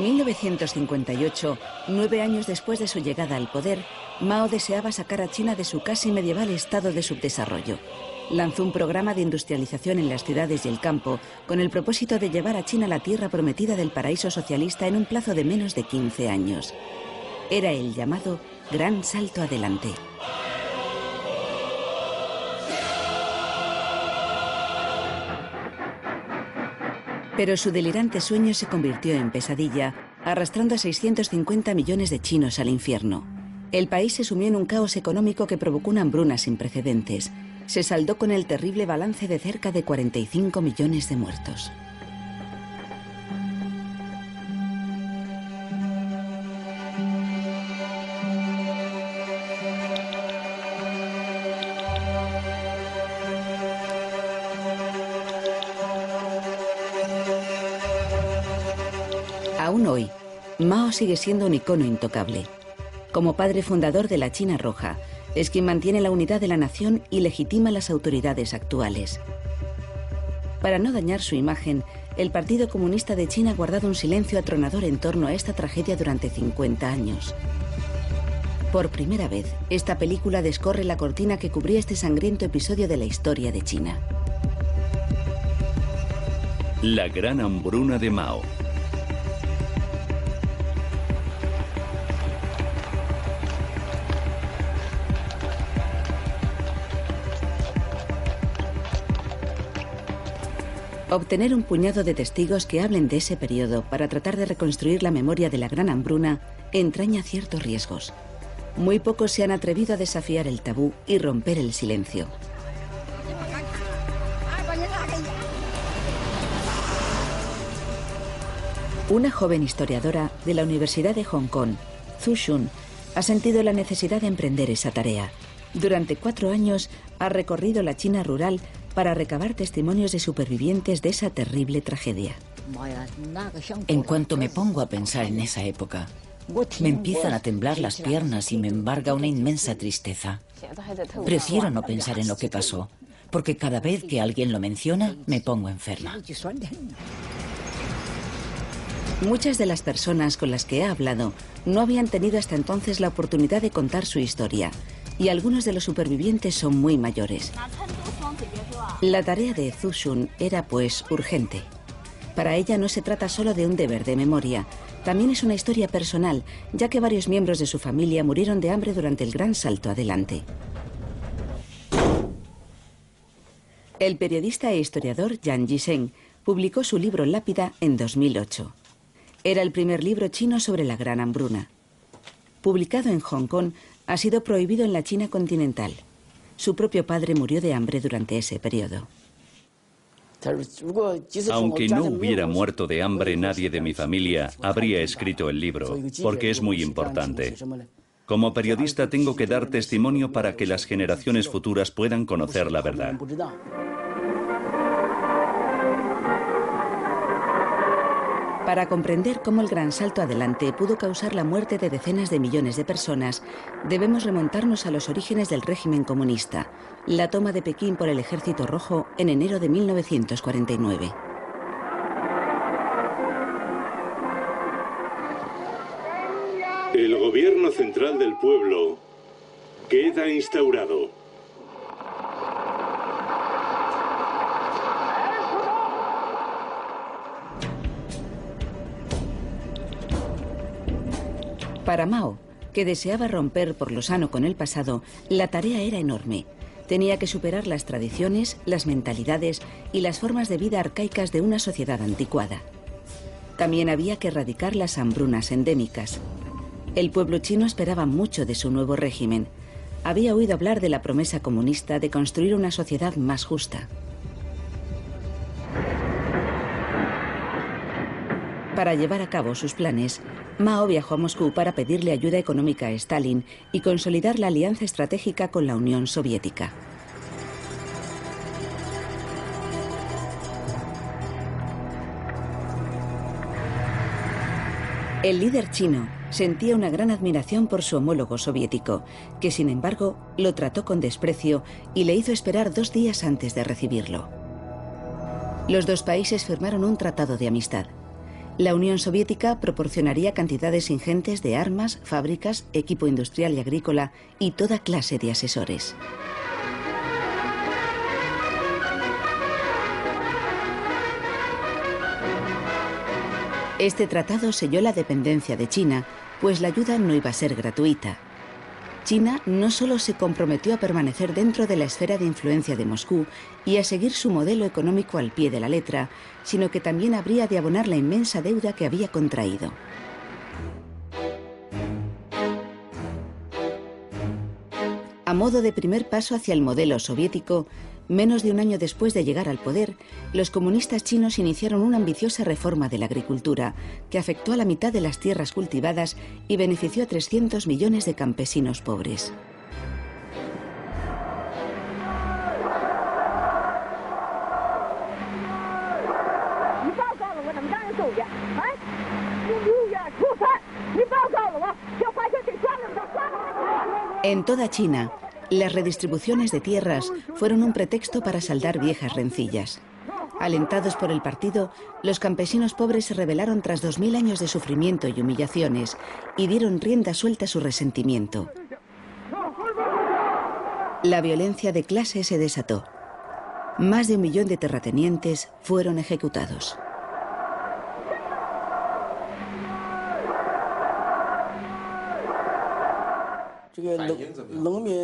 En 1958, nueve años después de su llegada al poder, Mao deseaba sacar a China de su casi medieval estado de subdesarrollo. Lanzó un programa de industrialización en las ciudades y el campo con el propósito de llevar a China la tierra prometida del paraíso socialista en un plazo de menos de 15 años. Era el llamado Gran Salto Adelante. Pero su delirante sueño se convirtió en pesadilla, arrastrando a 650 millones de chinos al infierno. El país se sumió en un caos económico que provocó una hambruna sin precedentes. Se saldó con el terrible balance de cerca de 45 millones de muertos. Sigue siendo un icono intocable. Como padre fundador de la China Roja, es quien mantiene la unidad de la nación y legitima las autoridades actuales. Para no dañar su imagen, el Partido Comunista de China ha guardado un silencio atronador en torno a esta tragedia durante 50 años. Por primera vez, esta película descorre la cortina que cubría este sangriento episodio de la historia de China. La gran hambruna de Mao. Obtener un puñado de testigos que hablen de ese periodo para tratar de reconstruir la memoria de la gran hambruna entraña ciertos riesgos. Muy pocos se han atrevido a desafiar el tabú y romper el silencio. Una joven historiadora de la Universidad de Hong Kong, Zhu Shun, ha sentido la necesidad de emprender esa tarea. Durante cuatro años ha recorrido la China rural para recabar testimonios de supervivientes de esa terrible tragedia. En cuanto me pongo a pensar en esa época, me empiezan a temblar las piernas y me embarga una inmensa tristeza. Prefiero no pensar en lo que pasó, porque cada vez que alguien lo menciona me pongo enferma. Muchas de las personas con las que he hablado no habían tenido hasta entonces la oportunidad de contar su historia, y algunos de los supervivientes son muy mayores. La tarea de Zushun era, pues, urgente. Para ella no se trata solo de un deber de memoria, también es una historia personal, ya que varios miembros de su familia murieron de hambre durante el gran salto adelante. El periodista e historiador Yang Jisheng publicó su libro Lápida en 2008. Era el primer libro chino sobre la gran hambruna. Publicado en Hong Kong, ha sido prohibido en la China continental. Su propio padre murió de hambre durante ese periodo. Aunque no hubiera muerto de hambre nadie de mi familia, habría escrito el libro, porque es muy importante. Como periodista tengo que dar testimonio para que las generaciones futuras puedan conocer la verdad. Para comprender cómo el gran salto adelante pudo causar la muerte de decenas de millones de personas, debemos remontarnos a los orígenes del régimen comunista, la toma de Pekín por el Ejército Rojo en enero de 1949. El gobierno central del pueblo queda instaurado. Para Mao, que deseaba romper por lo sano con el pasado, la tarea era enorme. Tenía que superar las tradiciones, las mentalidades y las formas de vida arcaicas de una sociedad anticuada. También había que erradicar las hambrunas endémicas. El pueblo chino esperaba mucho de su nuevo régimen. Había oído hablar de la promesa comunista de construir una sociedad más justa. Para llevar a cabo sus planes, Mao viajó a Moscú para pedirle ayuda económica a Stalin y consolidar la alianza estratégica con la Unión Soviética. El líder chino sentía una gran admiración por su homólogo soviético, que sin embargo lo trató con desprecio y le hizo esperar dos días antes de recibirlo. Los dos países firmaron un tratado de amistad. La Unión Soviética proporcionaría cantidades ingentes de armas, fábricas, equipo industrial y agrícola y toda clase de asesores. Este tratado selló la dependencia de China, pues la ayuda no iba a ser gratuita. China no solo se comprometió a permanecer dentro de la esfera de influencia de Moscú y a seguir su modelo económico al pie de la letra, sino que también habría de abonar la inmensa deuda que había contraído. A modo de primer paso hacia el modelo soviético, Menos de un año después de llegar al poder, los comunistas chinos iniciaron una ambiciosa reforma de la agricultura que afectó a la mitad de las tierras cultivadas y benefició a 300 millones de campesinos pobres. En toda China, las redistribuciones de tierras fueron un pretexto para saldar viejas rencillas. Alentados por el partido, los campesinos pobres se rebelaron tras dos mil años de sufrimiento y humillaciones y dieron rienda suelta a su resentimiento. La violencia de clase se desató. Más de un millón de terratenientes fueron ejecutados.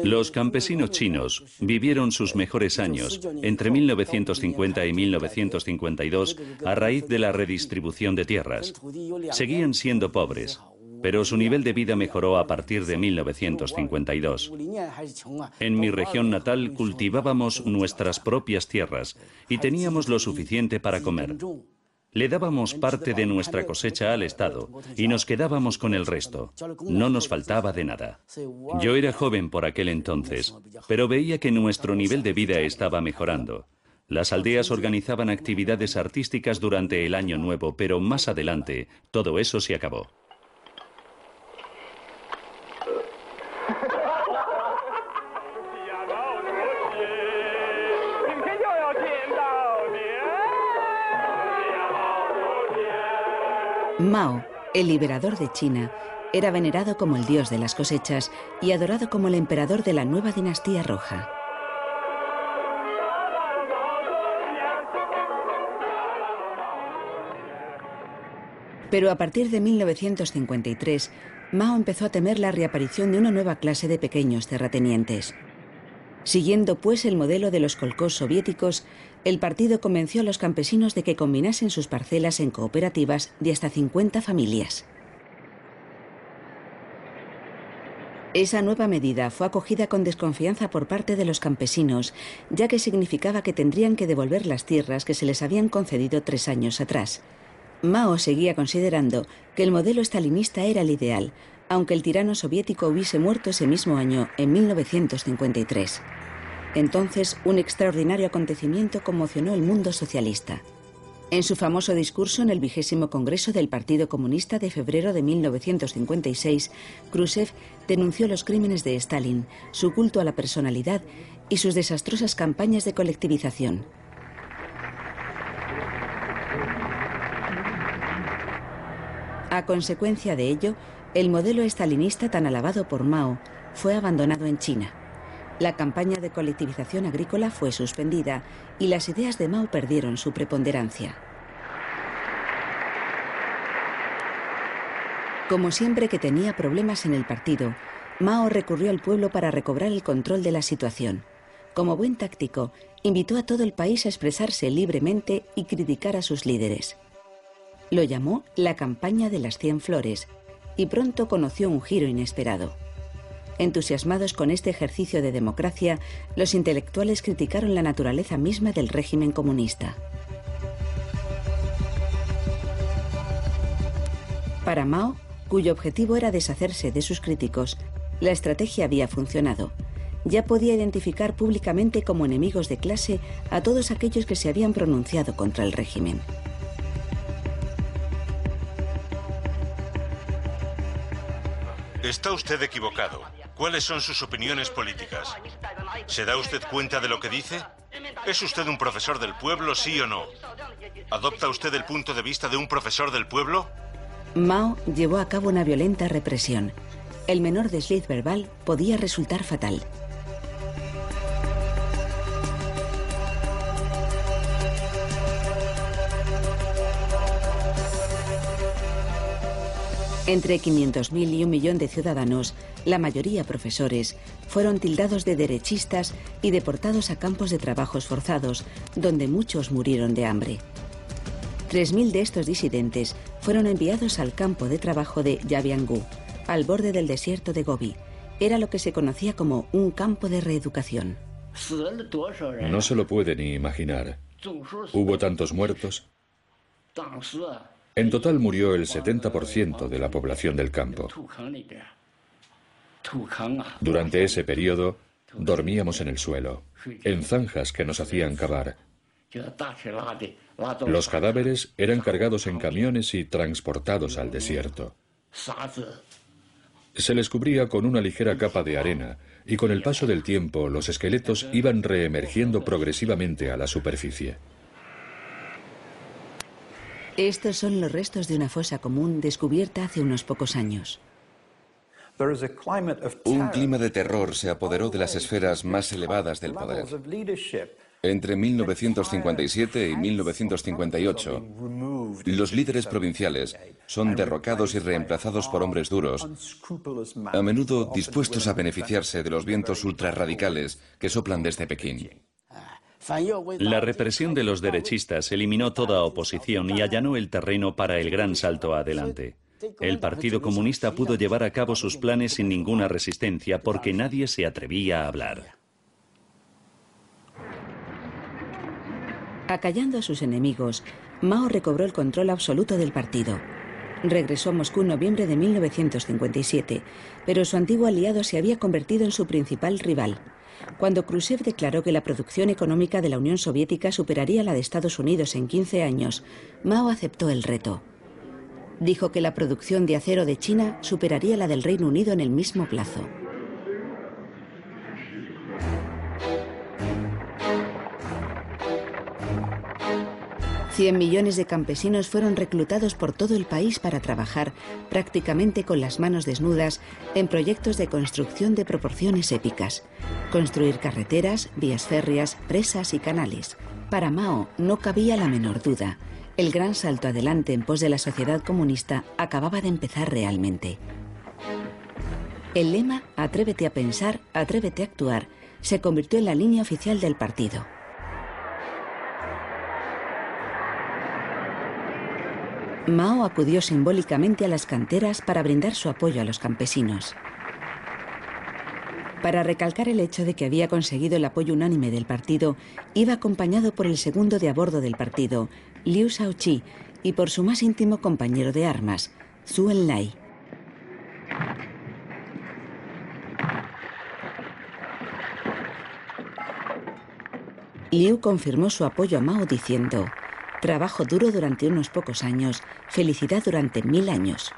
Los campesinos chinos vivieron sus mejores años entre 1950 y 1952 a raíz de la redistribución de tierras. Seguían siendo pobres, pero su nivel de vida mejoró a partir de 1952. En mi región natal cultivábamos nuestras propias tierras y teníamos lo suficiente para comer. Le dábamos parte de nuestra cosecha al Estado y nos quedábamos con el resto. No nos faltaba de nada. Yo era joven por aquel entonces, pero veía que nuestro nivel de vida estaba mejorando. Las aldeas organizaban actividades artísticas durante el Año Nuevo, pero más adelante todo eso se acabó. Mao, el liberador de China, era venerado como el dios de las cosechas y adorado como el emperador de la nueva dinastía roja. Pero a partir de 1953, Mao empezó a temer la reaparición de una nueva clase de pequeños terratenientes. Siguiendo pues el modelo de los colcos soviéticos, el partido convenció a los campesinos de que combinasen sus parcelas en cooperativas de hasta 50 familias. Esa nueva medida fue acogida con desconfianza por parte de los campesinos, ya que significaba que tendrían que devolver las tierras que se les habían concedido tres años atrás. Mao seguía considerando que el modelo estalinista era el ideal, aunque el tirano soviético hubiese muerto ese mismo año, en 1953. Entonces, un extraordinario acontecimiento conmocionó el mundo socialista. En su famoso discurso en el vigésimo Congreso del Partido Comunista de febrero de 1956, Khrushchev denunció los crímenes de Stalin, su culto a la personalidad y sus desastrosas campañas de colectivización. A consecuencia de ello, el modelo estalinista tan alabado por Mao fue abandonado en China. La campaña de colectivización agrícola fue suspendida y las ideas de Mao perdieron su preponderancia. Como siempre que tenía problemas en el partido, Mao recurrió al pueblo para recobrar el control de la situación. Como buen táctico, invitó a todo el país a expresarse libremente y criticar a sus líderes. Lo llamó la campaña de las cien flores y pronto conoció un giro inesperado. Entusiasmados con este ejercicio de democracia, los intelectuales criticaron la naturaleza misma del régimen comunista. Para Mao, cuyo objetivo era deshacerse de sus críticos, la estrategia había funcionado. Ya podía identificar públicamente como enemigos de clase a todos aquellos que se habían pronunciado contra el régimen. Está usted equivocado. ¿Cuáles son sus opiniones políticas? ¿Se da usted cuenta de lo que dice? ¿Es usted un profesor del pueblo, sí o no? ¿Adopta usted el punto de vista de un profesor del pueblo? Mao llevó a cabo una violenta represión. El menor desliz verbal podía resultar fatal. Entre 500.000 y un millón de ciudadanos, la mayoría profesores, fueron tildados de derechistas y deportados a campos de trabajos forzados, donde muchos murieron de hambre. 3.000 de estos disidentes fueron enviados al campo de trabajo de Yabiangú, al borde del desierto de Gobi. Era lo que se conocía como un campo de reeducación. No se lo puede ni imaginar. Hubo tantos muertos. En total murió el 70% de la población del campo. Durante ese periodo dormíamos en el suelo, en zanjas que nos hacían cavar. Los cadáveres eran cargados en camiones y transportados al desierto. Se les cubría con una ligera capa de arena y con el paso del tiempo los esqueletos iban reemergiendo progresivamente a la superficie. Estos son los restos de una fosa común descubierta hace unos pocos años. Un clima de terror se apoderó de las esferas más elevadas del poder. Entre 1957 y 1958, los líderes provinciales son derrocados y reemplazados por hombres duros, a menudo dispuestos a beneficiarse de los vientos ultrarradicales que soplan desde Pekín. La represión de los derechistas eliminó toda oposición y allanó el terreno para el gran salto adelante. El Partido Comunista pudo llevar a cabo sus planes sin ninguna resistencia porque nadie se atrevía a hablar. Acallando a sus enemigos, Mao recobró el control absoluto del partido. Regresó a Moscú en noviembre de 1957, pero su antiguo aliado se había convertido en su principal rival. Cuando Khrushchev declaró que la producción económica de la Unión Soviética superaría la de Estados Unidos en 15 años, Mao aceptó el reto. Dijo que la producción de acero de China superaría la del Reino Unido en el mismo plazo. Cien millones de campesinos fueron reclutados por todo el país para trabajar prácticamente con las manos desnudas en proyectos de construcción de proporciones épicas. Construir carreteras, vías férreas, presas y canales. Para Mao no cabía la menor duda. El gran salto adelante en pos de la sociedad comunista acababa de empezar realmente. El lema Atrévete a pensar, atrévete a actuar se convirtió en la línea oficial del partido. Mao acudió simbólicamente a las canteras para brindar su apoyo a los campesinos. Para recalcar el hecho de que había conseguido el apoyo unánime del partido, iba acompañado por el segundo de a bordo del partido, Liu Shaoqi, y por su más íntimo compañero de armas, Zhu Enlai. Liu confirmó su apoyo a Mao diciendo, Trabajo duro durante unos pocos años, felicidad durante mil años.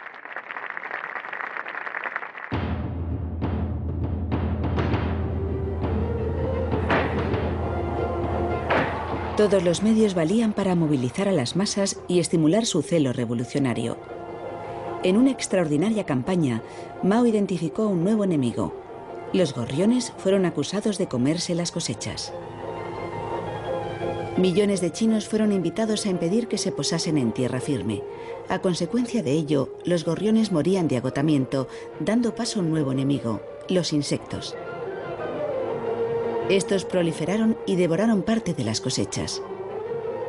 Todos los medios valían para movilizar a las masas y estimular su celo revolucionario. En una extraordinaria campaña, Mao identificó a un nuevo enemigo. Los gorriones fueron acusados de comerse las cosechas. Millones de chinos fueron invitados a impedir que se posasen en tierra firme. A consecuencia de ello, los gorriones morían de agotamiento, dando paso a un nuevo enemigo, los insectos. Estos proliferaron y devoraron parte de las cosechas.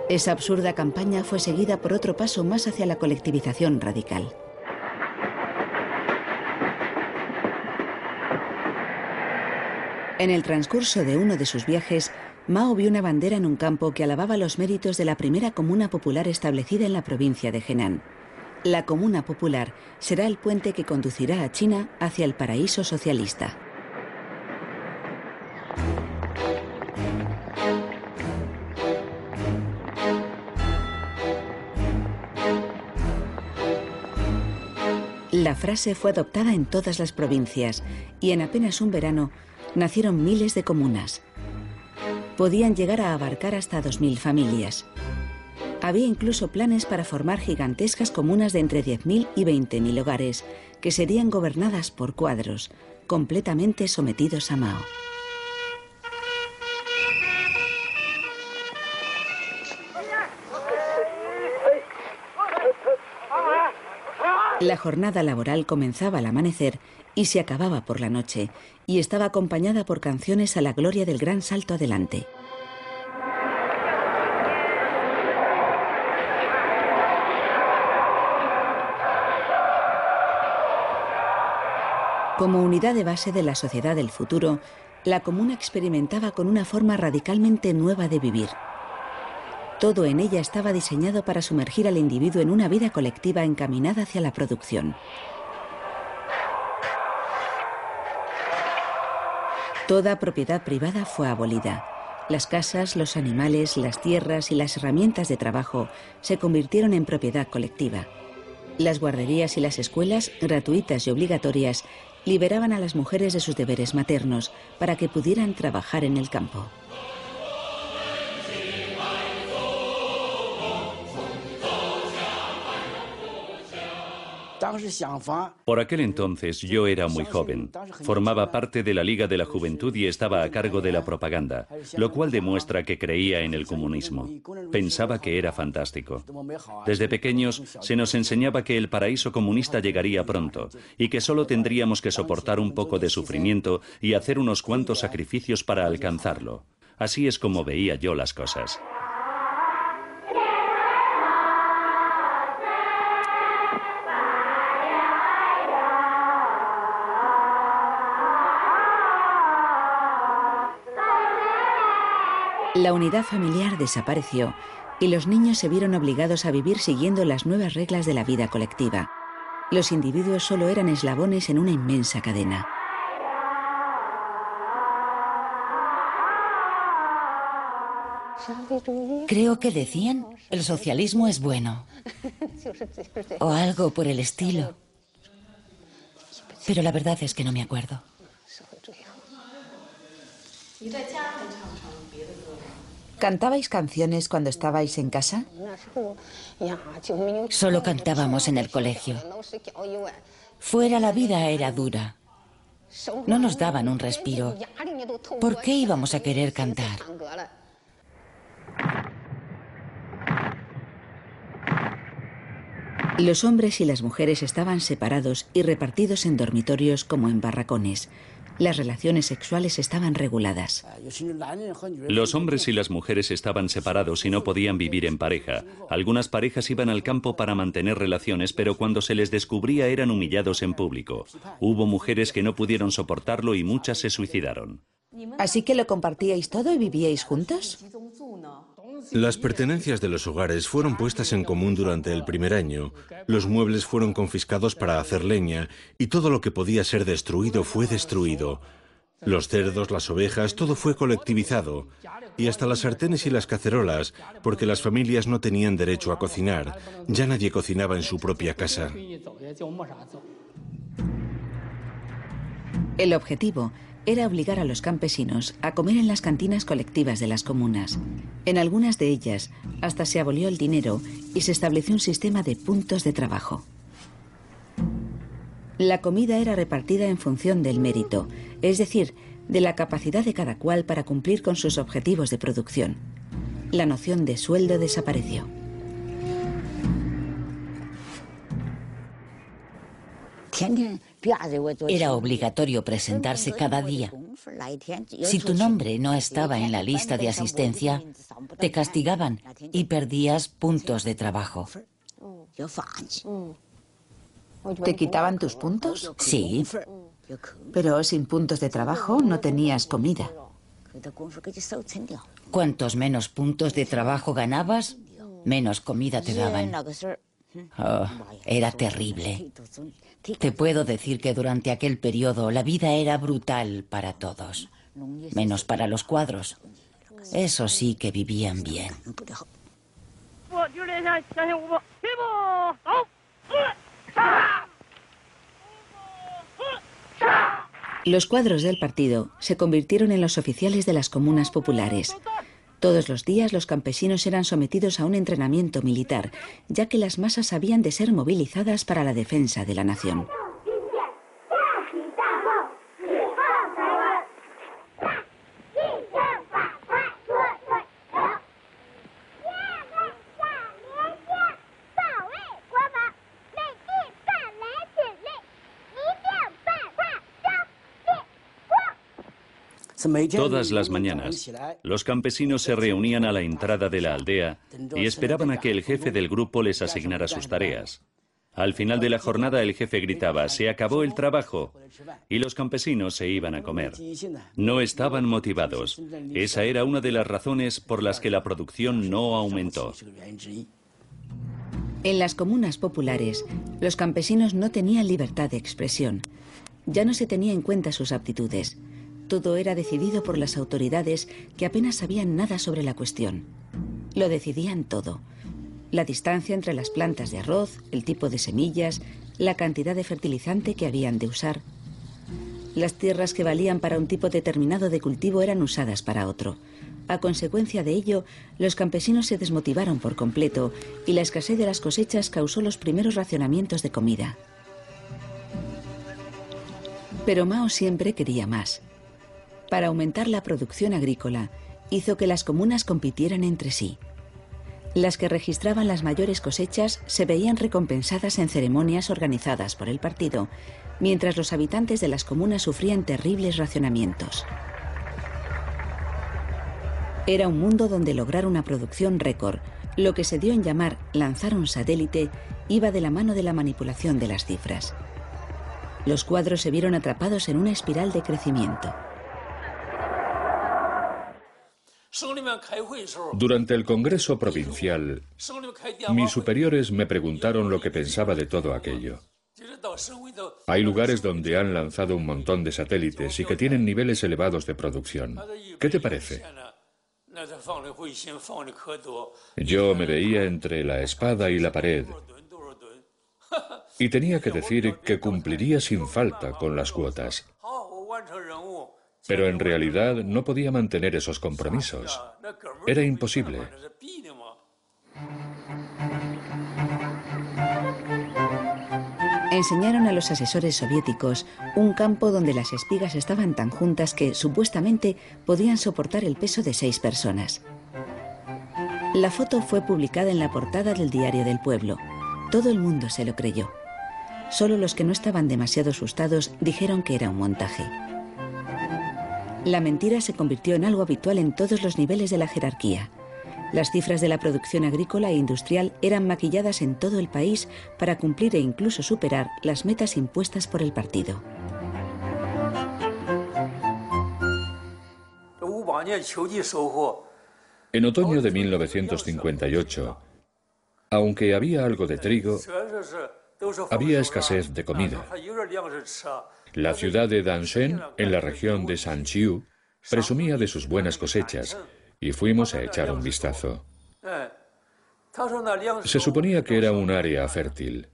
Esa absurda campaña fue seguida por otro paso más hacia la colectivización radical. En el transcurso de uno de sus viajes, Mao vio una bandera en un campo que alababa los méritos de la primera comuna popular establecida en la provincia de Henan. La comuna popular será el puente que conducirá a China hacia el paraíso socialista. La frase fue adoptada en todas las provincias y en apenas un verano nacieron miles de comunas. Podían llegar a abarcar hasta 2.000 familias. Había incluso planes para formar gigantescas comunas de entre 10.000 y 20.000 hogares, que serían gobernadas por cuadros, completamente sometidos a Mao. La jornada laboral comenzaba al amanecer y se acababa por la noche, y estaba acompañada por canciones a la gloria del gran salto adelante. Como unidad de base de la sociedad del futuro, la comuna experimentaba con una forma radicalmente nueva de vivir. Todo en ella estaba diseñado para sumergir al individuo en una vida colectiva encaminada hacia la producción. Toda propiedad privada fue abolida. Las casas, los animales, las tierras y las herramientas de trabajo se convirtieron en propiedad colectiva. Las guarderías y las escuelas, gratuitas y obligatorias, liberaban a las mujeres de sus deberes maternos para que pudieran trabajar en el campo. Por aquel entonces yo era muy joven. Formaba parte de la Liga de la Juventud y estaba a cargo de la propaganda, lo cual demuestra que creía en el comunismo. Pensaba que era fantástico. Desde pequeños se nos enseñaba que el paraíso comunista llegaría pronto y que solo tendríamos que soportar un poco de sufrimiento y hacer unos cuantos sacrificios para alcanzarlo. Así es como veía yo las cosas. La unidad familiar desapareció y los niños se vieron obligados a vivir siguiendo las nuevas reglas de la vida colectiva. Los individuos solo eran eslabones en una inmensa cadena. Creo que decían, el socialismo es bueno. O algo por el estilo. Pero la verdad es que no me acuerdo. ¿Cantabais canciones cuando estabais en casa? Solo cantábamos en el colegio. Fuera la vida era dura. No nos daban un respiro. ¿Por qué íbamos a querer cantar? Los hombres y las mujeres estaban separados y repartidos en dormitorios como en barracones. Las relaciones sexuales estaban reguladas. Los hombres y las mujeres estaban separados y no podían vivir en pareja. Algunas parejas iban al campo para mantener relaciones, pero cuando se les descubría eran humillados en público. Hubo mujeres que no pudieron soportarlo y muchas se suicidaron. ¿Así que lo compartíais todo y vivíais juntos? Las pertenencias de los hogares fueron puestas en común durante el primer año, los muebles fueron confiscados para hacer leña y todo lo que podía ser destruido fue destruido. Los cerdos, las ovejas, todo fue colectivizado, y hasta las sartenes y las cacerolas, porque las familias no tenían derecho a cocinar, ya nadie cocinaba en su propia casa. El objetivo era obligar a los campesinos a comer en las cantinas colectivas de las comunas. En algunas de ellas hasta se abolió el dinero y se estableció un sistema de puntos de trabajo. La comida era repartida en función del mérito, es decir, de la capacidad de cada cual para cumplir con sus objetivos de producción. La noción de sueldo desapareció. Era obligatorio presentarse cada día. Si tu nombre no estaba en la lista de asistencia, te castigaban y perdías puntos de trabajo. ¿Te quitaban tus puntos? Sí. Pero sin puntos de trabajo no tenías comida. Cuantos menos puntos de trabajo ganabas, menos comida te daban. Oh, era terrible. Te puedo decir que durante aquel periodo la vida era brutal para todos, menos para los cuadros. Eso sí que vivían bien. Los cuadros del partido se convirtieron en los oficiales de las comunas populares. Todos los días los campesinos eran sometidos a un entrenamiento militar, ya que las masas habían de ser movilizadas para la defensa de la nación. Todas las mañanas, los campesinos se reunían a la entrada de la aldea y esperaban a que el jefe del grupo les asignara sus tareas. Al final de la jornada el jefe gritaba, se acabó el trabajo, y los campesinos se iban a comer. No estaban motivados. Esa era una de las razones por las que la producción no aumentó. En las comunas populares, los campesinos no tenían libertad de expresión. Ya no se tenía en cuenta sus aptitudes. Todo era decidido por las autoridades que apenas sabían nada sobre la cuestión. Lo decidían todo. La distancia entre las plantas de arroz, el tipo de semillas, la cantidad de fertilizante que habían de usar. Las tierras que valían para un tipo determinado de cultivo eran usadas para otro. A consecuencia de ello, los campesinos se desmotivaron por completo y la escasez de las cosechas causó los primeros racionamientos de comida. Pero Mao siempre quería más para aumentar la producción agrícola, hizo que las comunas compitieran entre sí. Las que registraban las mayores cosechas se veían recompensadas en ceremonias organizadas por el partido, mientras los habitantes de las comunas sufrían terribles racionamientos. Era un mundo donde lograr una producción récord, lo que se dio en llamar lanzar un satélite, iba de la mano de la manipulación de las cifras. Los cuadros se vieron atrapados en una espiral de crecimiento. Durante el Congreso Provincial, mis superiores me preguntaron lo que pensaba de todo aquello. Hay lugares donde han lanzado un montón de satélites y que tienen niveles elevados de producción. ¿Qué te parece? Yo me veía entre la espada y la pared y tenía que decir que cumpliría sin falta con las cuotas pero en realidad no podía mantener esos compromisos. Era imposible. Enseñaron a los asesores soviéticos un campo donde las espigas estaban tan juntas que supuestamente podían soportar el peso de seis personas. La foto fue publicada en la portada del diario del pueblo. Todo el mundo se lo creyó. Solo los que no estaban demasiado asustados dijeron que era un montaje. La mentira se convirtió en algo habitual en todos los niveles de la jerarquía. Las cifras de la producción agrícola e industrial eran maquilladas en todo el país para cumplir e incluso superar las metas impuestas por el partido. En otoño de 1958, aunque había algo de trigo, había escasez de comida. La ciudad de Danshen, en la región de Sanchiu, presumía de sus buenas cosechas y fuimos a echar un vistazo. Se suponía que era un área fértil,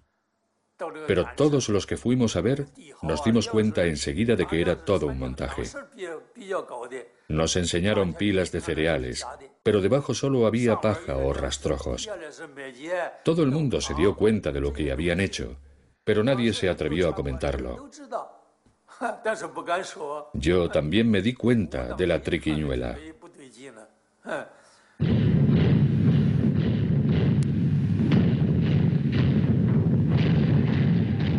pero todos los que fuimos a ver nos dimos cuenta enseguida de que era todo un montaje. Nos enseñaron pilas de cereales, pero debajo solo había paja o rastrojos. Todo el mundo se dio cuenta de lo que habían hecho, pero nadie se atrevió a comentarlo. Yo también me di cuenta de la triquiñuela.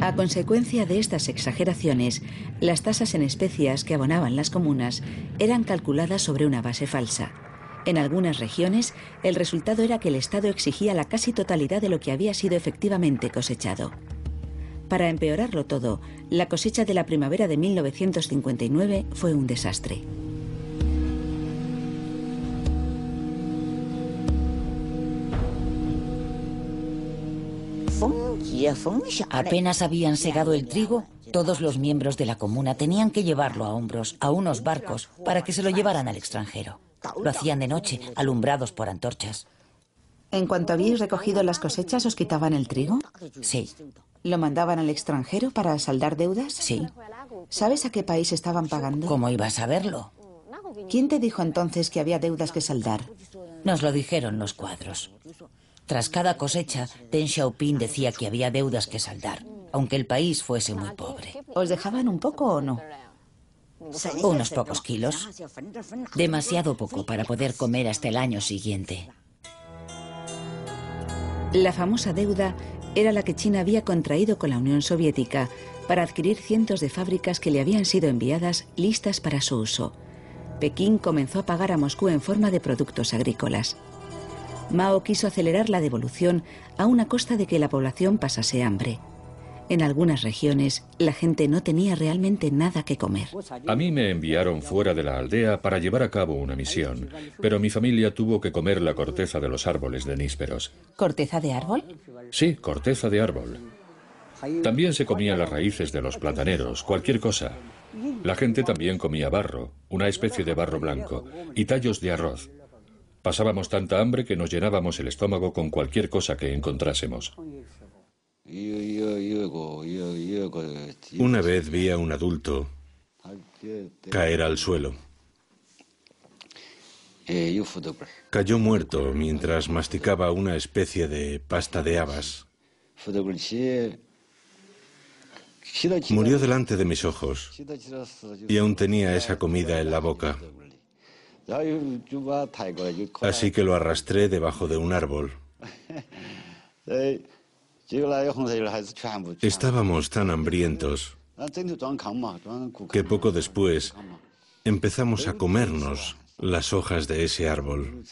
A consecuencia de estas exageraciones, las tasas en especias que abonaban las comunas eran calculadas sobre una base falsa. En algunas regiones, el resultado era que el Estado exigía la casi totalidad de lo que había sido efectivamente cosechado. Para empeorarlo todo, la cosecha de la primavera de 1959 fue un desastre. Apenas habían segado el trigo, todos los miembros de la comuna tenían que llevarlo a hombros, a unos barcos, para que se lo llevaran al extranjero. Lo hacían de noche, alumbrados por antorchas. En cuanto habíais recogido las cosechas, ¿os quitaban el trigo? Sí. ¿Lo mandaban al extranjero para saldar deudas? Sí. ¿Sabes a qué país estaban pagando? ¿Cómo ibas a verlo? ¿Quién te dijo entonces que había deudas que saldar? Nos lo dijeron los cuadros. Tras cada cosecha, Deng Xiaoping decía que había deudas que saldar, aunque el país fuese muy pobre. ¿Os dejaban un poco o no? Unos pocos kilos. Demasiado poco para poder comer hasta el año siguiente. La famosa deuda era la que China había contraído con la Unión Soviética para adquirir cientos de fábricas que le habían sido enviadas listas para su uso. Pekín comenzó a pagar a Moscú en forma de productos agrícolas. Mao quiso acelerar la devolución a una costa de que la población pasase hambre. En algunas regiones, la gente no tenía realmente nada que comer. A mí me enviaron fuera de la aldea para llevar a cabo una misión, pero mi familia tuvo que comer la corteza de los árboles de nísperos. ¿Corteza de árbol? Sí, corteza de árbol. También se comían las raíces de los plataneros, cualquier cosa. La gente también comía barro, una especie de barro blanco, y tallos de arroz. Pasábamos tanta hambre que nos llenábamos el estómago con cualquier cosa que encontrásemos. Una vez vi a un adulto caer al suelo. Cayó muerto mientras masticaba una especie de pasta de habas. Murió delante de mis ojos y aún tenía esa comida en la boca. Así que lo arrastré debajo de un árbol. Estábamos tan hambrientos que poco después empezamos a comernos las hojas de ese árbol.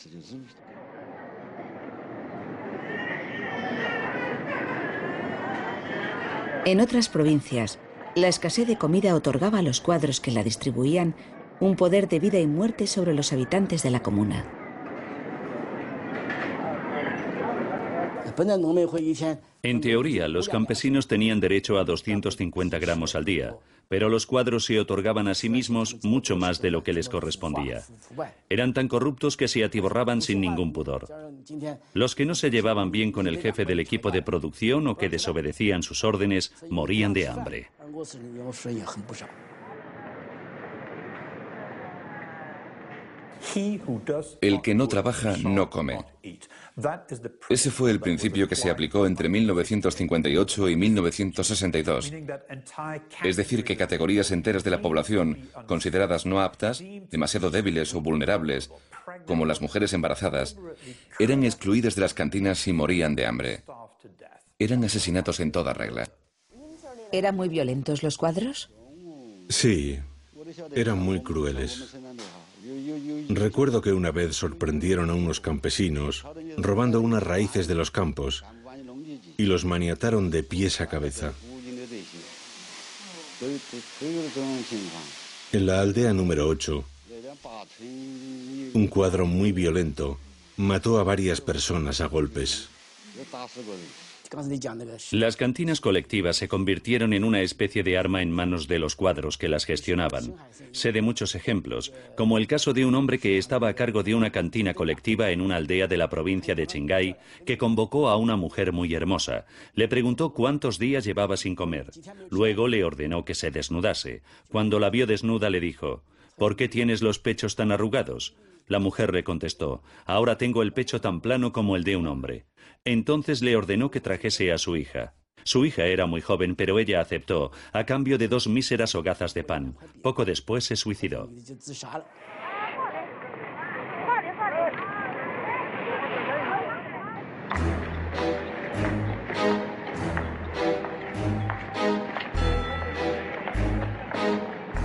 En otras provincias, la escasez de comida otorgaba a los cuadros que la distribuían un poder de vida y muerte sobre los habitantes de la comuna. En teoría, los campesinos tenían derecho a 250 gramos al día, pero los cuadros se otorgaban a sí mismos mucho más de lo que les correspondía. Eran tan corruptos que se atiborraban sin ningún pudor. Los que no se llevaban bien con el jefe del equipo de producción o que desobedecían sus órdenes morían de hambre. El que no trabaja no come. Ese fue el principio que se aplicó entre 1958 y 1962. Es decir, que categorías enteras de la población, consideradas no aptas, demasiado débiles o vulnerables, como las mujeres embarazadas, eran excluidas de las cantinas y morían de hambre. Eran asesinatos en toda regla. ¿Eran muy violentos los cuadros? Sí, eran muy crueles. Recuerdo que una vez sorprendieron a unos campesinos robando unas raíces de los campos y los maniataron de pies a cabeza. En la aldea número 8, un cuadro muy violento mató a varias personas a golpes. Las cantinas colectivas se convirtieron en una especie de arma en manos de los cuadros que las gestionaban. Sé de muchos ejemplos, como el caso de un hombre que estaba a cargo de una cantina colectiva en una aldea de la provincia de Chingai, que convocó a una mujer muy hermosa. Le preguntó cuántos días llevaba sin comer. Luego le ordenó que se desnudase. Cuando la vio desnuda le dijo, ¿Por qué tienes los pechos tan arrugados? La mujer le contestó, Ahora tengo el pecho tan plano como el de un hombre. Entonces le ordenó que trajese a su hija. Su hija era muy joven, pero ella aceptó, a cambio de dos míseras hogazas de pan. Poco después se suicidó.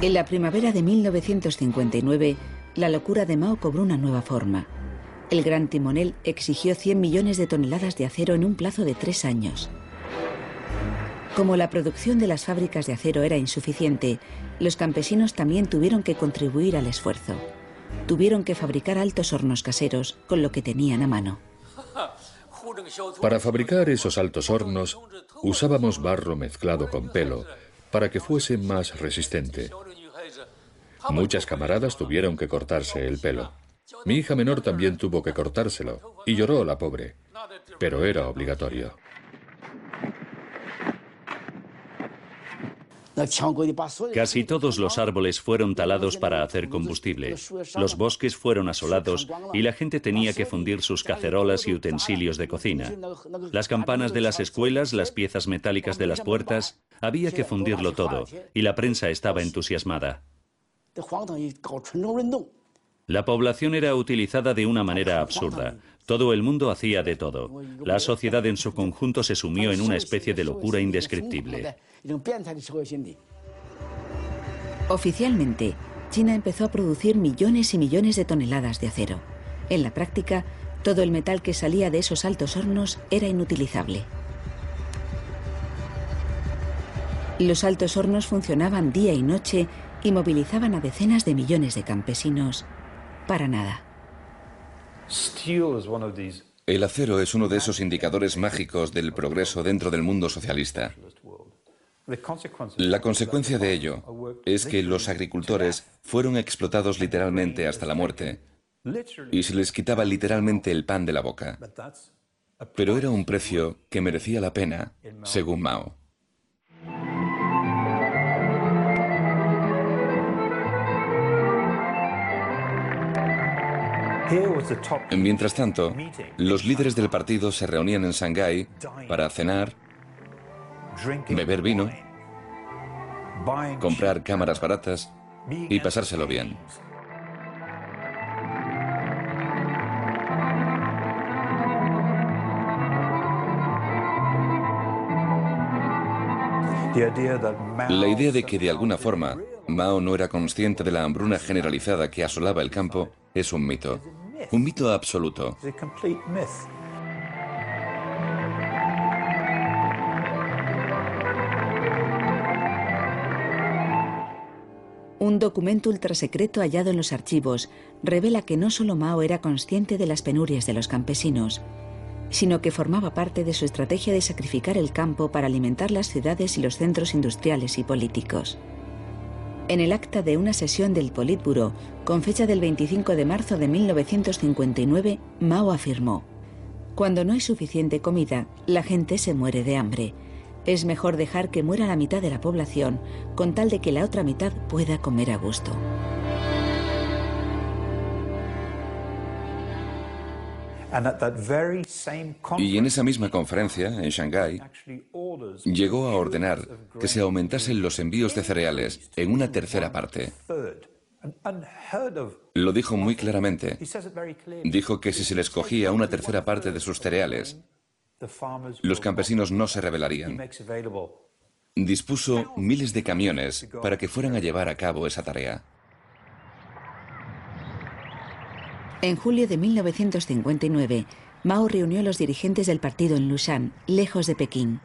En la primavera de 1959, la locura de Mao cobró una nueva forma. El gran timonel exigió 100 millones de toneladas de acero en un plazo de tres años. Como la producción de las fábricas de acero era insuficiente, los campesinos también tuvieron que contribuir al esfuerzo. Tuvieron que fabricar altos hornos caseros con lo que tenían a mano. Para fabricar esos altos hornos usábamos barro mezclado con pelo para que fuese más resistente. Muchas camaradas tuvieron que cortarse el pelo. Mi hija menor también tuvo que cortárselo y lloró la pobre, pero era obligatorio. Casi todos los árboles fueron talados para hacer combustible. Los bosques fueron asolados y la gente tenía que fundir sus cacerolas y utensilios de cocina. Las campanas de las escuelas, las piezas metálicas de las puertas, había que fundirlo todo y la prensa estaba entusiasmada. La población era utilizada de una manera absurda. Todo el mundo hacía de todo. La sociedad en su conjunto se sumió en una especie de locura indescriptible. Oficialmente, China empezó a producir millones y millones de toneladas de acero. En la práctica, todo el metal que salía de esos altos hornos era inutilizable. Los altos hornos funcionaban día y noche y movilizaban a decenas de millones de campesinos para nada. El acero es uno de esos indicadores mágicos del progreso dentro del mundo socialista. La consecuencia de ello es que los agricultores fueron explotados literalmente hasta la muerte y se les quitaba literalmente el pan de la boca. Pero era un precio que merecía la pena, según Mao. Mientras tanto, los líderes del partido se reunían en Shanghái para cenar, beber vino, comprar cámaras baratas y pasárselo bien. La idea de que de alguna forma Mao no era consciente de la hambruna generalizada que asolaba el campo es un mito. Un mito absoluto. Un documento ultrasecreto hallado en los archivos revela que no solo Mao era consciente de las penurias de los campesinos, sino que formaba parte de su estrategia de sacrificar el campo para alimentar las ciudades y los centros industriales y políticos. En el acta de una sesión del Politburo, con fecha del 25 de marzo de 1959, Mao afirmó, Cuando no hay suficiente comida, la gente se muere de hambre. Es mejor dejar que muera la mitad de la población con tal de que la otra mitad pueda comer a gusto. Y en esa misma conferencia, en Shanghái, llegó a ordenar que se aumentasen los envíos de cereales en una tercera parte. Lo dijo muy claramente. Dijo que si se les cogía una tercera parte de sus cereales, los campesinos no se rebelarían. Dispuso miles de camiones para que fueran a llevar a cabo esa tarea. En julio de 1959, Mao reunió a los dirigentes del partido en Lushan, lejos de Pekín.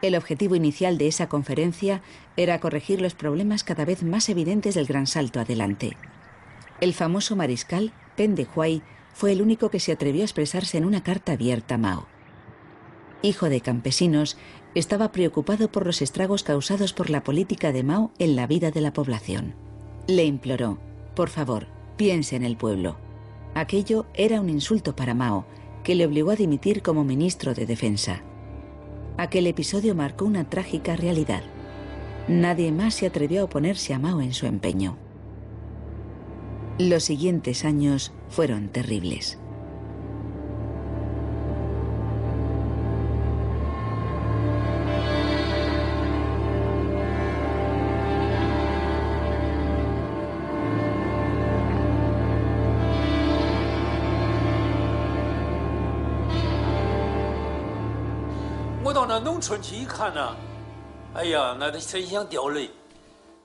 El objetivo inicial de esa conferencia era corregir los problemas cada vez más evidentes del gran salto adelante. El famoso mariscal, Pen de Huai, fue el único que se atrevió a expresarse en una carta abierta a Mao. Hijo de campesinos, estaba preocupado por los estragos causados por la política de Mao en la vida de la población. Le imploró, por favor, piense en el pueblo. Aquello era un insulto para Mao, que le obligó a dimitir como ministro de Defensa. Aquel episodio marcó una trágica realidad. Nadie más se atrevió a oponerse a Mao en su empeño. Los siguientes años fueron terribles.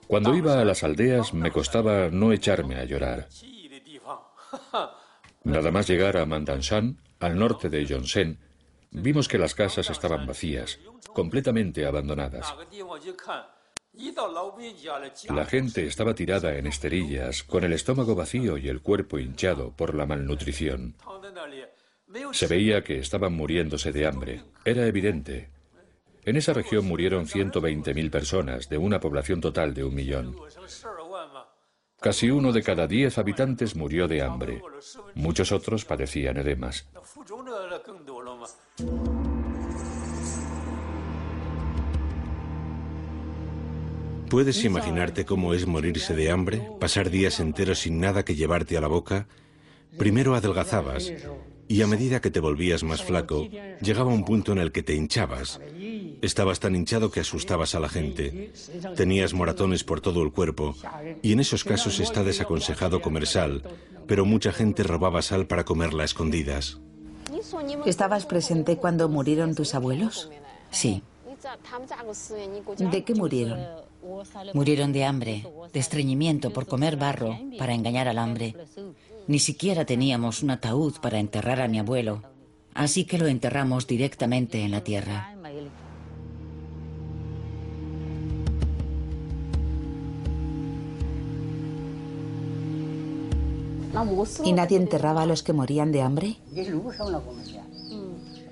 Cuando iba a las aldeas me costaba no echarme a llorar. Nada más llegar a Mandanshan, al norte de Yongsen, vimos que las casas estaban vacías, completamente abandonadas. La gente estaba tirada en esterillas, con el estómago vacío y el cuerpo hinchado por la malnutrición. Se veía que estaban muriéndose de hambre. Era evidente. En esa región murieron 120.000 personas, de una población total de un millón. Casi uno de cada diez habitantes murió de hambre. Muchos otros padecían edemas. ¿Puedes imaginarte cómo es morirse de hambre, pasar días enteros sin nada que llevarte a la boca? Primero adelgazabas y a medida que te volvías más flaco, llegaba un punto en el que te hinchabas. Estabas tan hinchado que asustabas a la gente. Tenías moratones por todo el cuerpo y en esos casos está desaconsejado comer sal, pero mucha gente robaba sal para comerla a escondidas. ¿Estabas presente cuando murieron tus abuelos? Sí. ¿De qué murieron? Murieron de hambre, de estreñimiento por comer barro para engañar al hambre. Ni siquiera teníamos un ataúd para enterrar a mi abuelo, así que lo enterramos directamente en la tierra. ¿Y nadie enterraba a los que morían de hambre?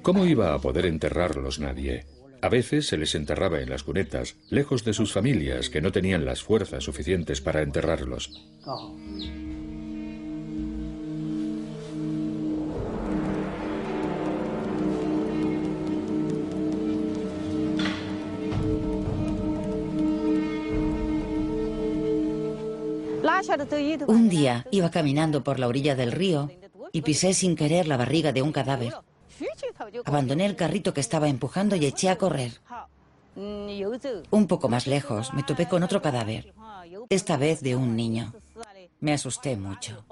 ¿Cómo iba a poder enterrarlos nadie? A veces se les enterraba en las cunetas, lejos de sus familias que no tenían las fuerzas suficientes para enterrarlos. Un día iba caminando por la orilla del río y pisé sin querer la barriga de un cadáver. Abandoné el carrito que estaba empujando y eché a correr. Un poco más lejos me topé con otro cadáver, esta vez de un niño. Me asusté mucho.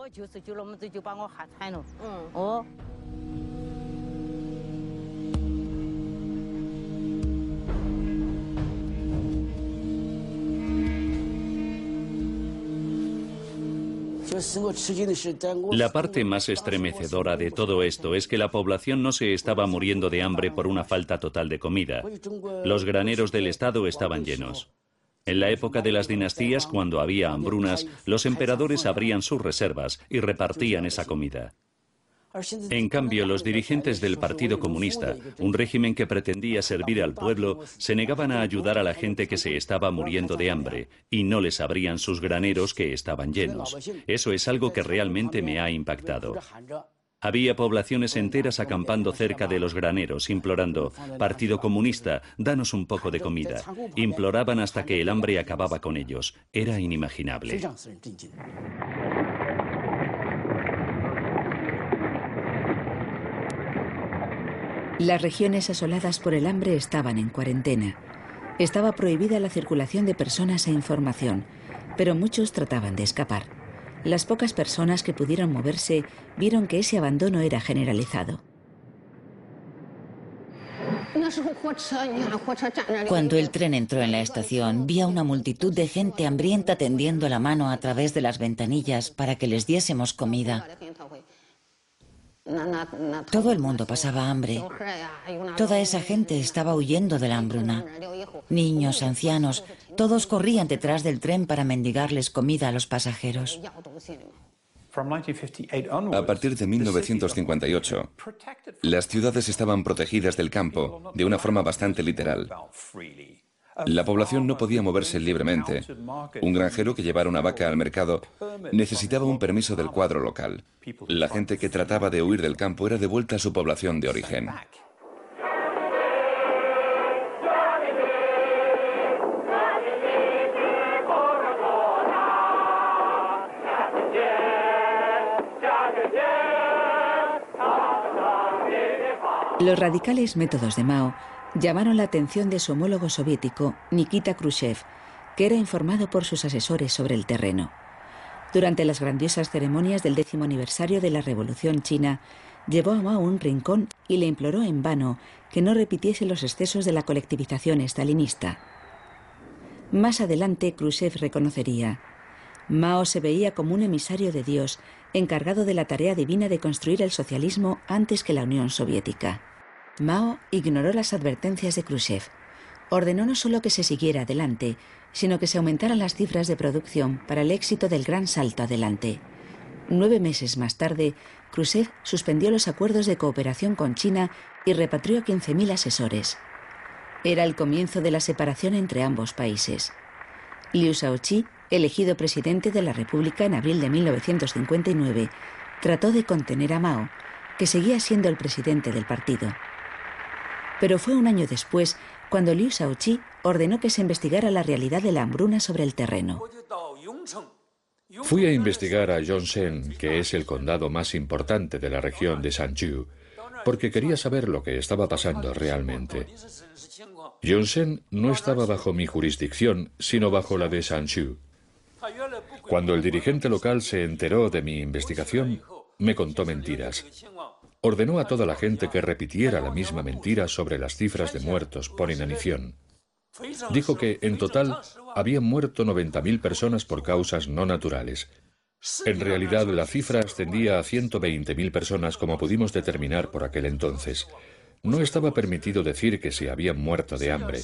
La parte más estremecedora de todo esto es que la población no se estaba muriendo de hambre por una falta total de comida. Los graneros del Estado estaban llenos. En la época de las dinastías, cuando había hambrunas, los emperadores abrían sus reservas y repartían esa comida. En cambio, los dirigentes del Partido Comunista, un régimen que pretendía servir al pueblo, se negaban a ayudar a la gente que se estaba muriendo de hambre y no les abrían sus graneros que estaban llenos. Eso es algo que realmente me ha impactado. Había poblaciones enteras acampando cerca de los graneros, implorando, Partido Comunista, danos un poco de comida. Imploraban hasta que el hambre acababa con ellos. Era inimaginable. Las regiones asoladas por el hambre estaban en cuarentena. Estaba prohibida la circulación de personas e información, pero muchos trataban de escapar. Las pocas personas que pudieron moverse vieron que ese abandono era generalizado. Cuando el tren entró en la estación, vi a una multitud de gente hambrienta tendiendo la mano a través de las ventanillas para que les diésemos comida. Todo el mundo pasaba hambre. Toda esa gente estaba huyendo de la hambruna. Niños, ancianos, todos corrían detrás del tren para mendigarles comida a los pasajeros. A partir de 1958, las ciudades estaban protegidas del campo de una forma bastante literal. La población no podía moverse libremente. Un granjero que llevara una vaca al mercado necesitaba un permiso del cuadro local. La gente que trataba de huir del campo era devuelta a su población de origen. Los radicales métodos de Mao llamaron la atención de su homólogo soviético, Nikita Khrushchev, que era informado por sus asesores sobre el terreno. Durante las grandiosas ceremonias del décimo aniversario de la Revolución China, llevó a Mao un rincón y le imploró en vano que no repitiese los excesos de la colectivización estalinista. Más adelante, Khrushchev reconocería, Mao se veía como un emisario de Dios, encargado de la tarea divina de construir el socialismo antes que la Unión Soviética. Mao ignoró las advertencias de Khrushchev. Ordenó no solo que se siguiera adelante, sino que se aumentaran las cifras de producción para el éxito del gran salto adelante. Nueve meses más tarde, Khrushchev suspendió los acuerdos de cooperación con China y repatrió a 15.000 asesores. Era el comienzo de la separación entre ambos países. Liu Shaoqi, elegido presidente de la República en abril de 1959, trató de contener a Mao, que seguía siendo el presidente del partido pero fue un año después cuando Liu Shaoqi ordenó que se investigara la realidad de la hambruna sobre el terreno. Fui a investigar a Yongsen, que es el condado más importante de la región de Sanju, porque quería saber lo que estaba pasando realmente. Yongsen no estaba bajo mi jurisdicción, sino bajo la de Sanju. Cuando el dirigente local se enteró de mi investigación, me contó mentiras. Ordenó a toda la gente que repitiera la misma mentira sobre las cifras de muertos por inanición. Dijo que, en total, habían muerto 90.000 personas por causas no naturales. En realidad, la cifra ascendía a 120.000 personas como pudimos determinar por aquel entonces. No estaba permitido decir que se habían muerto de hambre.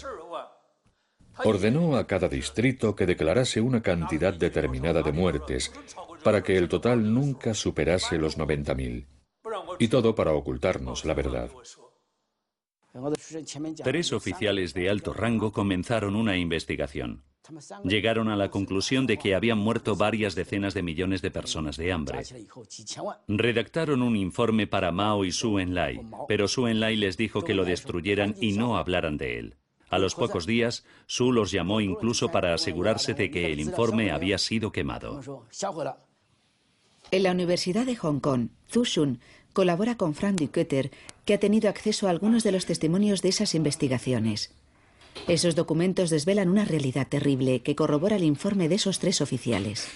Ordenó a cada distrito que declarase una cantidad determinada de muertes para que el total nunca superase los 90.000. Y todo para ocultarnos la verdad. Tres oficiales de alto rango comenzaron una investigación. Llegaron a la conclusión de que habían muerto varias decenas de millones de personas de hambre. Redactaron un informe para Mao y Su Enlai, pero Su Enlai les dijo que lo destruyeran y no hablaran de él. A los pocos días, Su los llamó incluso para asegurarse de que el informe había sido quemado. En la Universidad de Hong Kong, Zhu Shun colabora con Frank Duqueter, que ha tenido acceso a algunos de los testimonios de esas investigaciones. Esos documentos desvelan una realidad terrible que corrobora el informe de esos tres oficiales.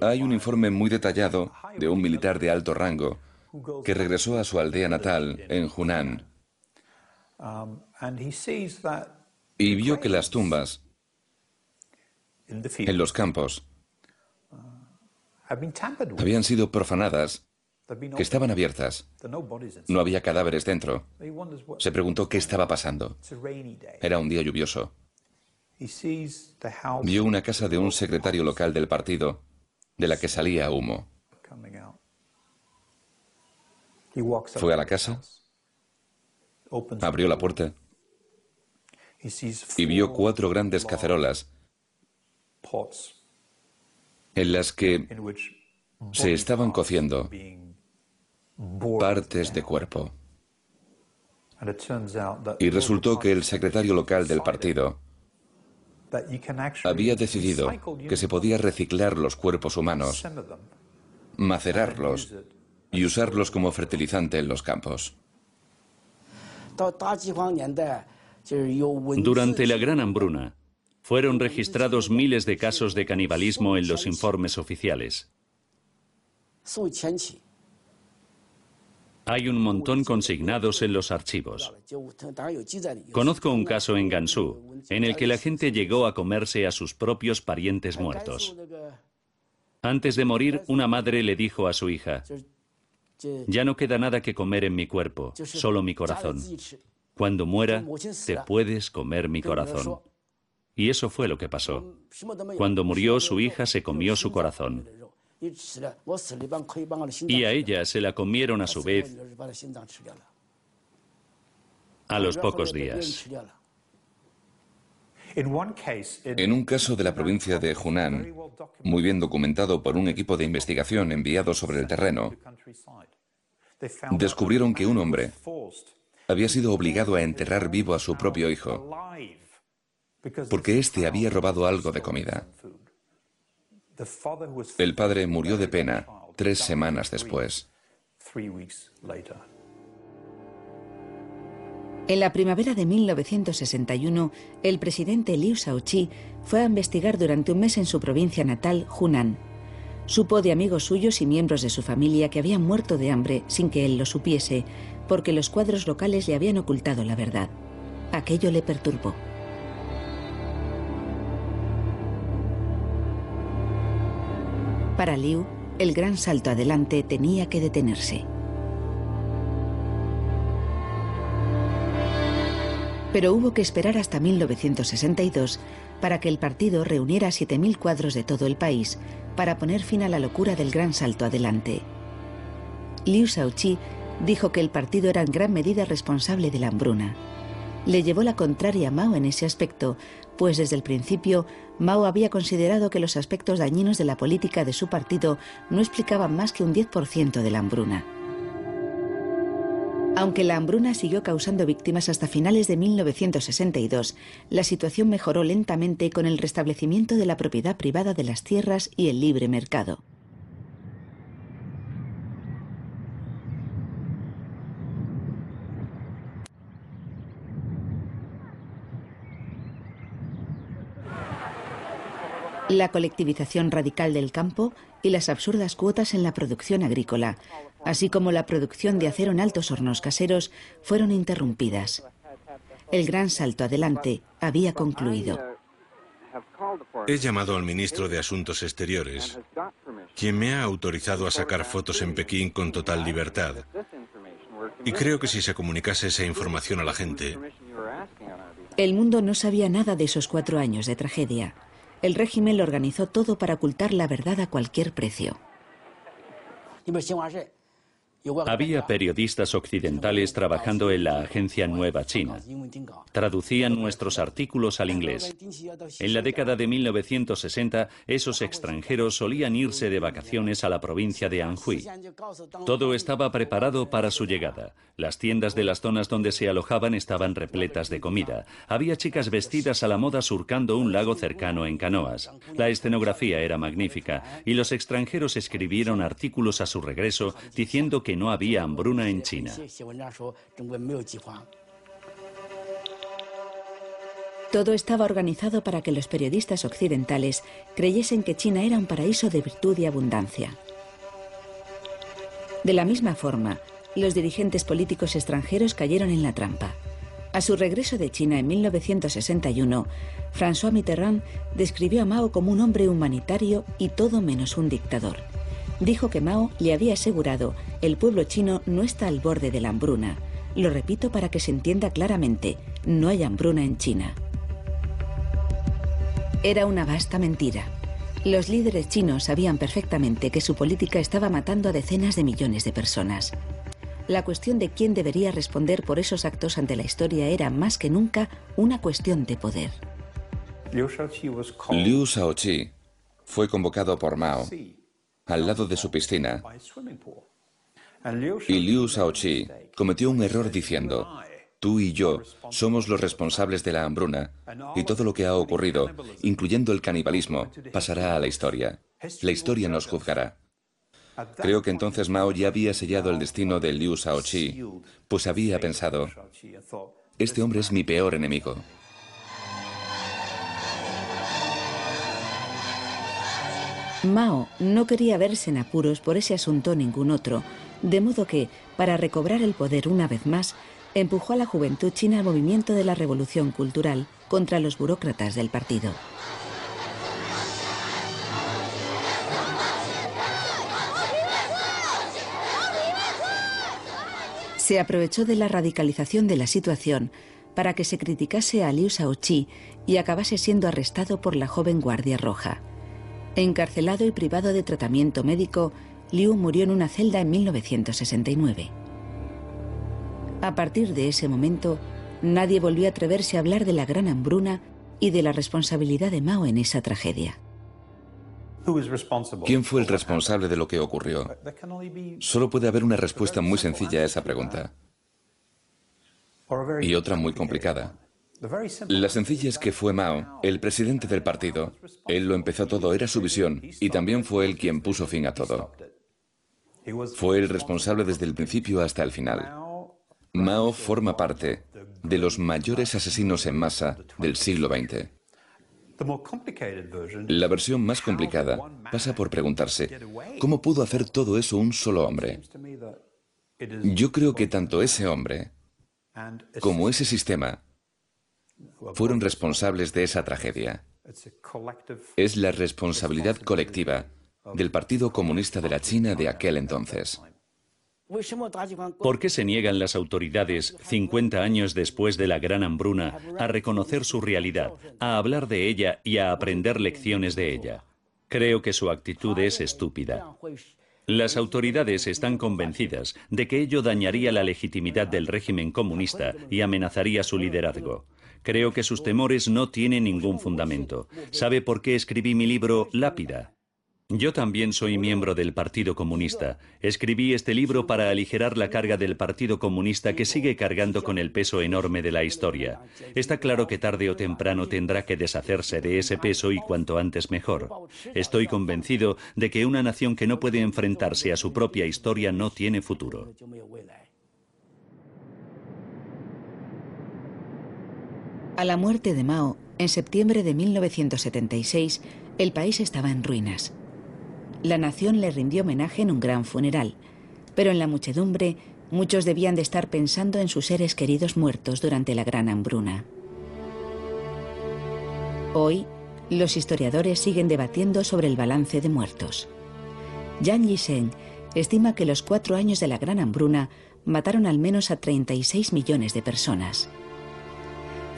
Hay un informe muy detallado de un militar de alto rango que regresó a su aldea natal, en Hunan, y vio que las tumbas en los campos habían sido profanadas, que estaban abiertas. No había cadáveres dentro. Se preguntó qué estaba pasando. Era un día lluvioso. Vio una casa de un secretario local del partido, de la que salía humo. Fue a la casa, abrió la puerta y vio cuatro grandes cacerolas en las que se estaban cociendo partes de cuerpo. Y resultó que el secretario local del partido había decidido que se podía reciclar los cuerpos humanos, macerarlos y usarlos como fertilizante en los campos. Durante la Gran Hambruna, fueron registrados miles de casos de canibalismo en los informes oficiales. Hay un montón consignados en los archivos. Conozco un caso en Gansu, en el que la gente llegó a comerse a sus propios parientes muertos. Antes de morir, una madre le dijo a su hija, ya no queda nada que comer en mi cuerpo, solo mi corazón. Cuando muera, te puedes comer mi corazón. Y eso fue lo que pasó. Cuando murió su hija se comió su corazón. Y a ella se la comieron a su vez a los pocos días. En un caso de la provincia de Hunan, muy bien documentado por un equipo de investigación enviado sobre el terreno, descubrieron que un hombre había sido obligado a enterrar vivo a su propio hijo porque éste había robado algo de comida. El padre murió de pena tres semanas después. En la primavera de 1961, el presidente Liu Shaoqi fue a investigar durante un mes en su provincia natal, Hunan. Supo de amigos suyos y miembros de su familia que habían muerto de hambre sin que él lo supiese, porque los cuadros locales le habían ocultado la verdad. Aquello le perturbó. Para Liu, el gran salto adelante tenía que detenerse. Pero hubo que esperar hasta 1962 para que el partido reuniera 7.000 cuadros de todo el país para poner fin a la locura del gran salto adelante. Liu Shaoqi dijo que el partido era en gran medida responsable de la hambruna. Le llevó la contraria a Mao en ese aspecto, pues desde el principio Mao había considerado que los aspectos dañinos de la política de su partido no explicaban más que un 10% de la hambruna. Aunque la hambruna siguió causando víctimas hasta finales de 1962, la situación mejoró lentamente con el restablecimiento de la propiedad privada de las tierras y el libre mercado. La colectivización radical del campo y las absurdas cuotas en la producción agrícola, así como la producción de acero en altos hornos caseros, fueron interrumpidas. El gran salto adelante había concluido. He llamado al ministro de Asuntos Exteriores, quien me ha autorizado a sacar fotos en Pekín con total libertad. Y creo que si se comunicase esa información a la gente... El mundo no sabía nada de esos cuatro años de tragedia. El régimen lo organizó todo para ocultar la verdad a cualquier precio. Había periodistas occidentales trabajando en la agencia Nueva China. Traducían nuestros artículos al inglés. En la década de 1960, esos extranjeros solían irse de vacaciones a la provincia de Anhui. Todo estaba preparado para su llegada. Las tiendas de las zonas donde se alojaban estaban repletas de comida. Había chicas vestidas a la moda surcando un lago cercano en canoas. La escenografía era magnífica y los extranjeros escribieron artículos a su regreso diciendo que no había hambruna en China. Todo estaba organizado para que los periodistas occidentales creyesen que China era un paraíso de virtud y abundancia. De la misma forma, los dirigentes políticos extranjeros cayeron en la trampa. A su regreso de China en 1961, François Mitterrand describió a Mao como un hombre humanitario y todo menos un dictador dijo que Mao le había asegurado, el pueblo chino no está al borde de la hambruna. Lo repito para que se entienda claramente, no hay hambruna en China. Era una vasta mentira. Los líderes chinos sabían perfectamente que su política estaba matando a decenas de millones de personas. La cuestión de quién debería responder por esos actos ante la historia era más que nunca una cuestión de poder. Liu Shaoqi fue convocado por Mao al lado de su piscina. Y Liu Shaoqi cometió un error diciendo, tú y yo somos los responsables de la hambruna y todo lo que ha ocurrido, incluyendo el canibalismo, pasará a la historia. La historia nos juzgará. Creo que entonces Mao ya había sellado el destino de Liu Shaoqi, pues había pensado, este hombre es mi peor enemigo. Mao no quería verse en apuros por ese asunto ningún otro, de modo que, para recobrar el poder una vez más, empujó a la juventud china al movimiento de la revolución cultural contra los burócratas del partido. Se aprovechó de la radicalización de la situación para que se criticase a Liu Shaoqi y acabase siendo arrestado por la joven Guardia Roja. Encarcelado y privado de tratamiento médico, Liu murió en una celda en 1969. A partir de ese momento, nadie volvió a atreverse a hablar de la gran hambruna y de la responsabilidad de Mao en esa tragedia. ¿Quién fue el responsable de lo que ocurrió? Solo puede haber una respuesta muy sencilla a esa pregunta. Y otra muy complicada. La sencilla es que fue Mao, el presidente del partido. Él lo empezó todo, era su visión, y también fue él quien puso fin a todo. Fue el responsable desde el principio hasta el final. Mao forma parte de los mayores asesinos en masa del siglo XX. La versión más complicada pasa por preguntarse, ¿cómo pudo hacer todo eso un solo hombre? Yo creo que tanto ese hombre como ese sistema fueron responsables de esa tragedia. Es la responsabilidad colectiva del Partido Comunista de la China de aquel entonces. ¿Por qué se niegan las autoridades, 50 años después de la gran hambruna, a reconocer su realidad, a hablar de ella y a aprender lecciones de ella? Creo que su actitud es estúpida. Las autoridades están convencidas de que ello dañaría la legitimidad del régimen comunista y amenazaría su liderazgo. Creo que sus temores no tienen ningún fundamento. ¿Sabe por qué escribí mi libro Lápida? Yo también soy miembro del Partido Comunista. Escribí este libro para aligerar la carga del Partido Comunista que sigue cargando con el peso enorme de la historia. Está claro que tarde o temprano tendrá que deshacerse de ese peso y cuanto antes mejor. Estoy convencido de que una nación que no puede enfrentarse a su propia historia no tiene futuro. A la muerte de Mao, en septiembre de 1976, el país estaba en ruinas. La nación le rindió homenaje en un gran funeral, pero en la muchedumbre muchos debían de estar pensando en sus seres queridos muertos durante la gran hambruna. Hoy, los historiadores siguen debatiendo sobre el balance de muertos. Yang Yisheng estima que los cuatro años de la gran hambruna mataron al menos a 36 millones de personas.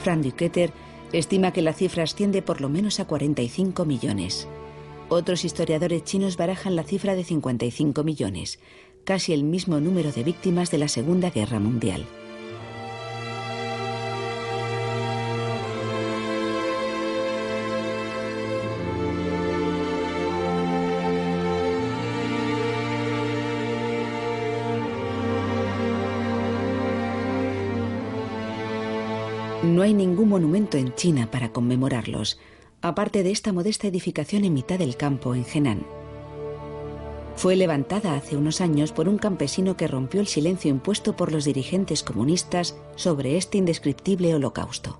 Frank Duketer estima que la cifra asciende por lo menos a 45 millones. Otros historiadores chinos barajan la cifra de 55 millones, casi el mismo número de víctimas de la Segunda Guerra Mundial. No hay ningún monumento en China para conmemorarlos, aparte de esta modesta edificación en mitad del campo en Henan. Fue levantada hace unos años por un campesino que rompió el silencio impuesto por los dirigentes comunistas sobre este indescriptible holocausto.